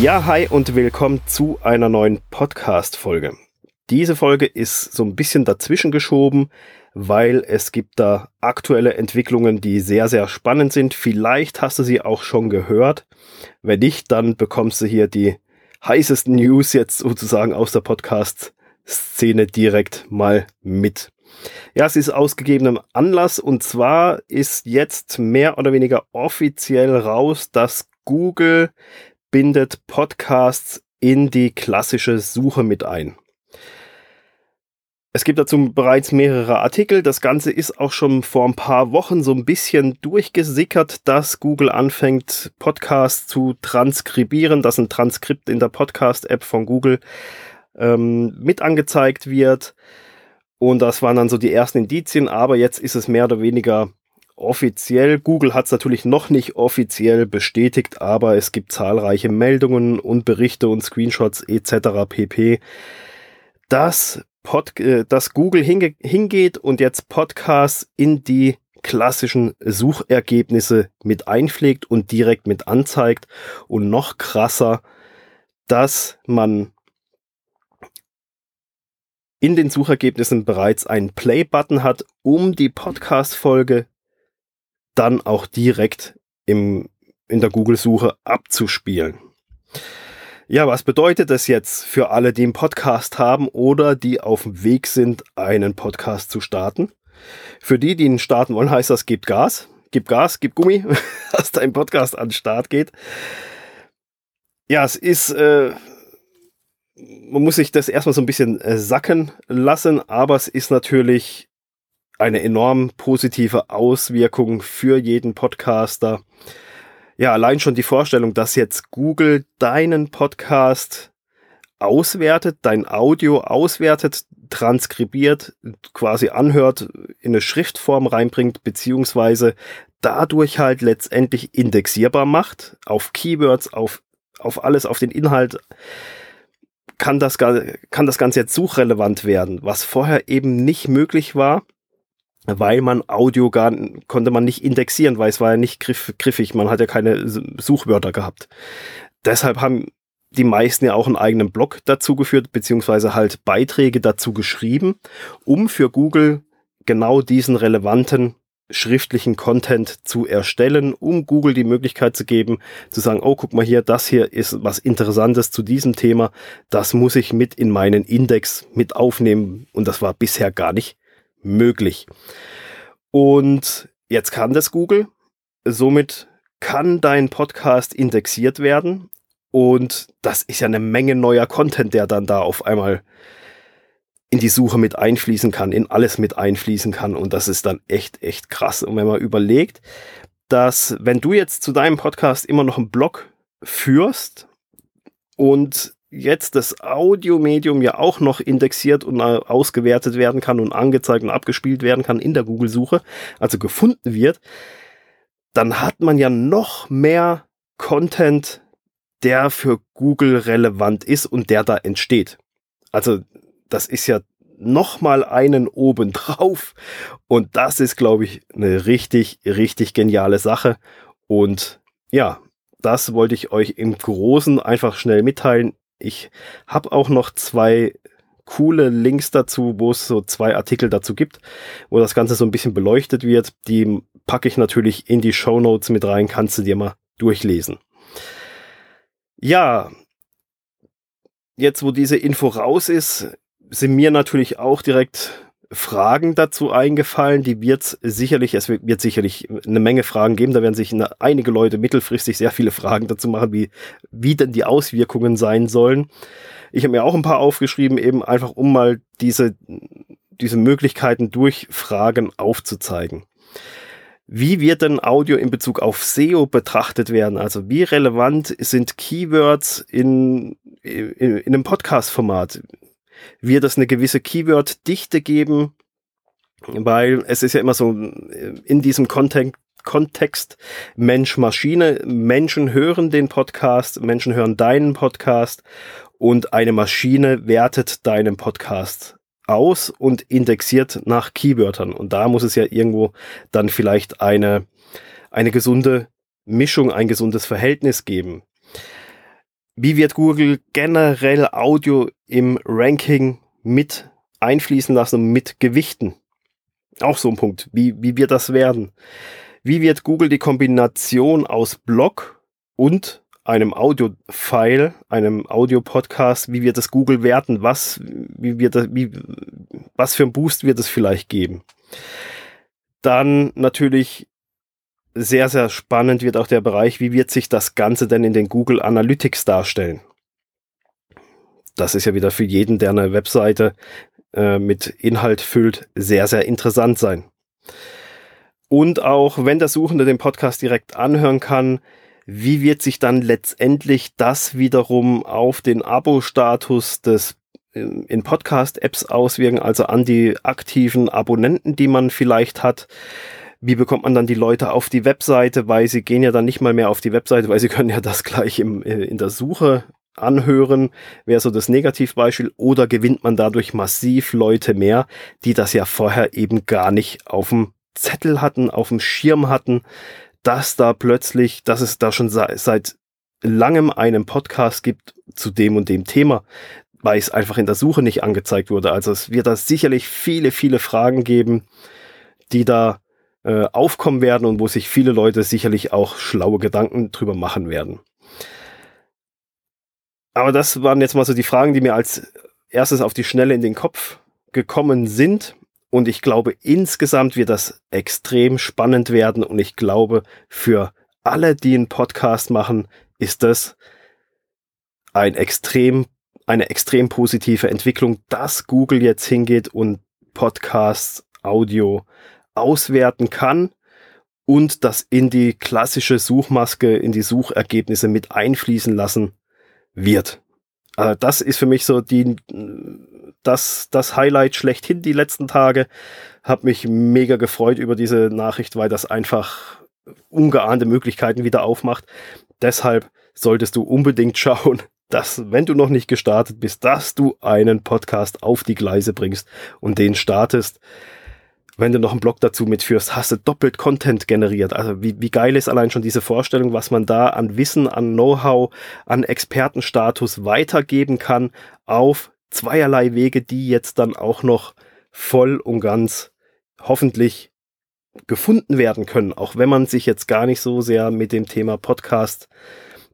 Ja, hi und willkommen zu einer neuen Podcast-Folge. Diese Folge ist so ein bisschen dazwischen geschoben, weil es gibt da aktuelle Entwicklungen, die sehr, sehr spannend sind. Vielleicht hast du sie auch schon gehört. Wenn nicht, dann bekommst du hier die heißesten News jetzt sozusagen aus der Podcast-Szene direkt mal mit. Ja, es ist ausgegebenem Anlass und zwar ist jetzt mehr oder weniger offiziell raus, dass Google bindet Podcasts in die klassische Suche mit ein. Es gibt dazu bereits mehrere Artikel. Das Ganze ist auch schon vor ein paar Wochen so ein bisschen durchgesickert, dass Google anfängt, Podcasts zu transkribieren, dass ein Transkript in der Podcast-App von Google ähm, mit angezeigt wird. Und das waren dann so die ersten Indizien, aber jetzt ist es mehr oder weniger offiziell. Google hat es natürlich noch nicht offiziell bestätigt, aber es gibt zahlreiche Meldungen und Berichte und Screenshots etc. pp, dass, Pod, äh, dass Google hinge hingeht und jetzt Podcasts in die klassischen Suchergebnisse mit einpflegt und direkt mit anzeigt. Und noch krasser, dass man in den Suchergebnissen bereits einen Play-Button hat, um die Podcast-Folge dann auch direkt im, in der Google-Suche abzuspielen. Ja, was bedeutet das jetzt für alle, die einen Podcast haben oder die auf dem Weg sind, einen Podcast zu starten? Für die, die ihn starten wollen, heißt das, gebt Gas, gib Gas, gib Gummi, dass dein Podcast an den Start geht. Ja, es ist, äh, man muss sich das erstmal so ein bisschen äh, sacken lassen, aber es ist natürlich eine enorm positive Auswirkung für jeden Podcaster. Ja, allein schon die Vorstellung, dass jetzt Google deinen Podcast auswertet, dein Audio auswertet, transkribiert, quasi anhört, in eine Schriftform reinbringt, beziehungsweise dadurch halt letztendlich indexierbar macht, auf Keywords, auf, auf alles, auf den Inhalt, kann das, kann das Ganze jetzt suchrelevant werden, was vorher eben nicht möglich war weil man Audio gar konnte man nicht indexieren, weil es war ja nicht griff, griffig, man hat ja keine Suchwörter gehabt. Deshalb haben die meisten ja auch einen eigenen Blog dazu geführt, beziehungsweise halt Beiträge dazu geschrieben, um für Google genau diesen relevanten schriftlichen Content zu erstellen, um Google die Möglichkeit zu geben, zu sagen, oh, guck mal hier, das hier ist was Interessantes zu diesem Thema, das muss ich mit in meinen Index mit aufnehmen. Und das war bisher gar nicht möglich. Und jetzt kann das Google. Somit kann dein Podcast indexiert werden. Und das ist ja eine Menge neuer Content, der dann da auf einmal in die Suche mit einfließen kann, in alles mit einfließen kann. Und das ist dann echt, echt krass. Und wenn man überlegt, dass wenn du jetzt zu deinem Podcast immer noch einen Blog führst und jetzt das Audiomedium ja auch noch indexiert und ausgewertet werden kann und angezeigt und abgespielt werden kann in der Google-Suche, also gefunden wird, dann hat man ja noch mehr Content, der für Google relevant ist und der da entsteht. Also das ist ja noch mal einen oben drauf und das ist, glaube ich, eine richtig, richtig geniale Sache und ja, das wollte ich euch im Großen einfach schnell mitteilen. Ich habe auch noch zwei coole Links dazu, wo es so zwei Artikel dazu gibt, wo das Ganze so ein bisschen beleuchtet wird. Die packe ich natürlich in die Show Notes mit rein, kannst du dir mal durchlesen. Ja, jetzt wo diese Info raus ist, sind mir natürlich auch direkt Fragen dazu eingefallen. Die wird sicherlich, es wird sicherlich eine Menge Fragen geben. Da werden sich einige Leute mittelfristig sehr viele Fragen dazu machen, wie, wie denn die Auswirkungen sein sollen. Ich habe mir auch ein paar aufgeschrieben, eben einfach um mal diese, diese Möglichkeiten durch Fragen aufzuzeigen. Wie wird denn Audio in Bezug auf SEO betrachtet werden? Also wie relevant sind Keywords in, in, in einem Podcast-Format? Wird es eine gewisse Keyword-Dichte geben, weil es ist ja immer so in diesem Kontext, Kontext Mensch-Maschine. Menschen hören den Podcast, Menschen hören deinen Podcast und eine Maschine wertet deinen Podcast aus und indexiert nach Keywörtern. Und da muss es ja irgendwo dann vielleicht eine, eine gesunde Mischung, ein gesundes Verhältnis geben. Wie wird Google generell Audio im Ranking mit einfließen lassen und mit gewichten? Auch so ein Punkt. Wie, wie wird das werden? Wie wird Google die Kombination aus Blog und einem Audio-File, einem Audio-Podcast, wie wird das Google werten? Was, wie wird das, wie, was für ein Boost wird es vielleicht geben? Dann natürlich sehr, sehr spannend wird auch der Bereich, wie wird sich das Ganze denn in den Google Analytics darstellen? Das ist ja wieder für jeden, der eine Webseite äh, mit Inhalt füllt, sehr, sehr interessant sein. Und auch wenn der Suchende den Podcast direkt anhören kann, wie wird sich dann letztendlich das wiederum auf den Abo-Status des in Podcast-Apps auswirken, also an die aktiven Abonnenten, die man vielleicht hat? Wie bekommt man dann die Leute auf die Webseite, weil sie gehen ja dann nicht mal mehr auf die Webseite, weil sie können ja das gleich im, äh, in der Suche anhören, wäre so das Negativbeispiel, oder gewinnt man dadurch massiv Leute mehr, die das ja vorher eben gar nicht auf dem Zettel hatten, auf dem Schirm hatten, dass da plötzlich, dass es da schon seit, seit langem einen Podcast gibt zu dem und dem Thema, weil es einfach in der Suche nicht angezeigt wurde. Also es wird da sicherlich viele, viele Fragen geben, die da äh, aufkommen werden und wo sich viele Leute sicherlich auch schlaue Gedanken drüber machen werden. Aber das waren jetzt mal so die Fragen, die mir als erstes auf die Schnelle in den Kopf gekommen sind. Und ich glaube, insgesamt wird das extrem spannend werden. Und ich glaube, für alle, die einen Podcast machen, ist das ein extrem, eine extrem positive Entwicklung, dass Google jetzt hingeht und Podcasts, Audio auswerten kann und das in die klassische Suchmaske, in die Suchergebnisse mit einfließen lassen wird. Also das ist für mich so die, das, das Highlight schlechthin die letzten Tage. Hab mich mega gefreut über diese Nachricht, weil das einfach ungeahnte Möglichkeiten wieder aufmacht. Deshalb solltest du unbedingt schauen, dass, wenn du noch nicht gestartet bist, dass du einen Podcast auf die Gleise bringst und den startest wenn du noch einen Blog dazu mitführst, hast du doppelt Content generiert. Also wie, wie geil ist allein schon diese Vorstellung, was man da an Wissen, an Know-how, an Expertenstatus weitergeben kann auf zweierlei Wege, die jetzt dann auch noch voll und ganz hoffentlich gefunden werden können, auch wenn man sich jetzt gar nicht so sehr mit dem Thema Podcast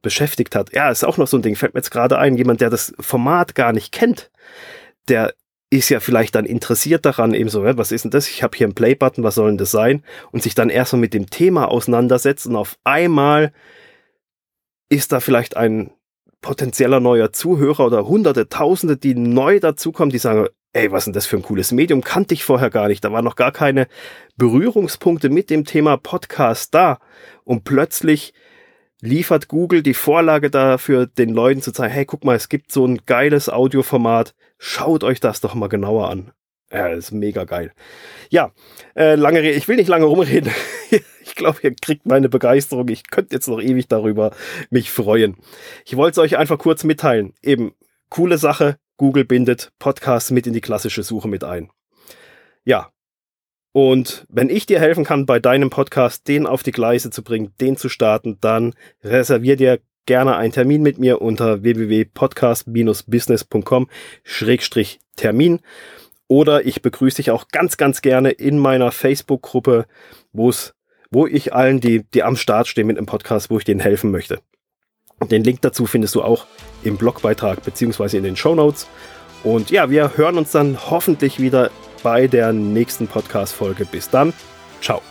beschäftigt hat. Ja, ist auch noch so ein Ding, fällt mir jetzt gerade ein, jemand, der das Format gar nicht kennt, der ist ja vielleicht dann interessiert daran, eben so, was ist denn das? Ich habe hier einen Play-Button, was soll denn das sein? Und sich dann erst so mit dem Thema auseinandersetzt und auf einmal ist da vielleicht ein potenzieller neuer Zuhörer oder hunderte, tausende, die neu dazukommen, die sagen, ey, was ist denn das für ein cooles Medium? Kannte ich vorher gar nicht. Da waren noch gar keine Berührungspunkte mit dem Thema Podcast da. Und plötzlich liefert Google die Vorlage dafür, den Leuten zu zeigen, hey, guck mal, es gibt so ein geiles Audioformat, schaut euch das doch mal genauer an. Ja, ist mega geil. Ja, äh, lange Rede, ich will nicht lange rumreden. ich glaube, ihr kriegt meine Begeisterung. Ich könnte jetzt noch ewig darüber mich freuen. Ich wollte es euch einfach kurz mitteilen. Eben, coole Sache. Google bindet Podcasts mit in die klassische Suche mit ein. Ja, und wenn ich dir helfen kann, bei deinem Podcast den auf die Gleise zu bringen, den zu starten, dann reservier dir gerne einen Termin mit mir unter www.podcast-business.com-termin. Oder ich begrüße dich auch ganz, ganz gerne in meiner Facebook-Gruppe, wo ich allen, die, die am Start stehen mit einem Podcast, wo ich denen helfen möchte. Den Link dazu findest du auch im Blogbeitrag beziehungsweise in den Show Notes. Und ja, wir hören uns dann hoffentlich wieder bei der nächsten Podcast-Folge. Bis dann. Ciao.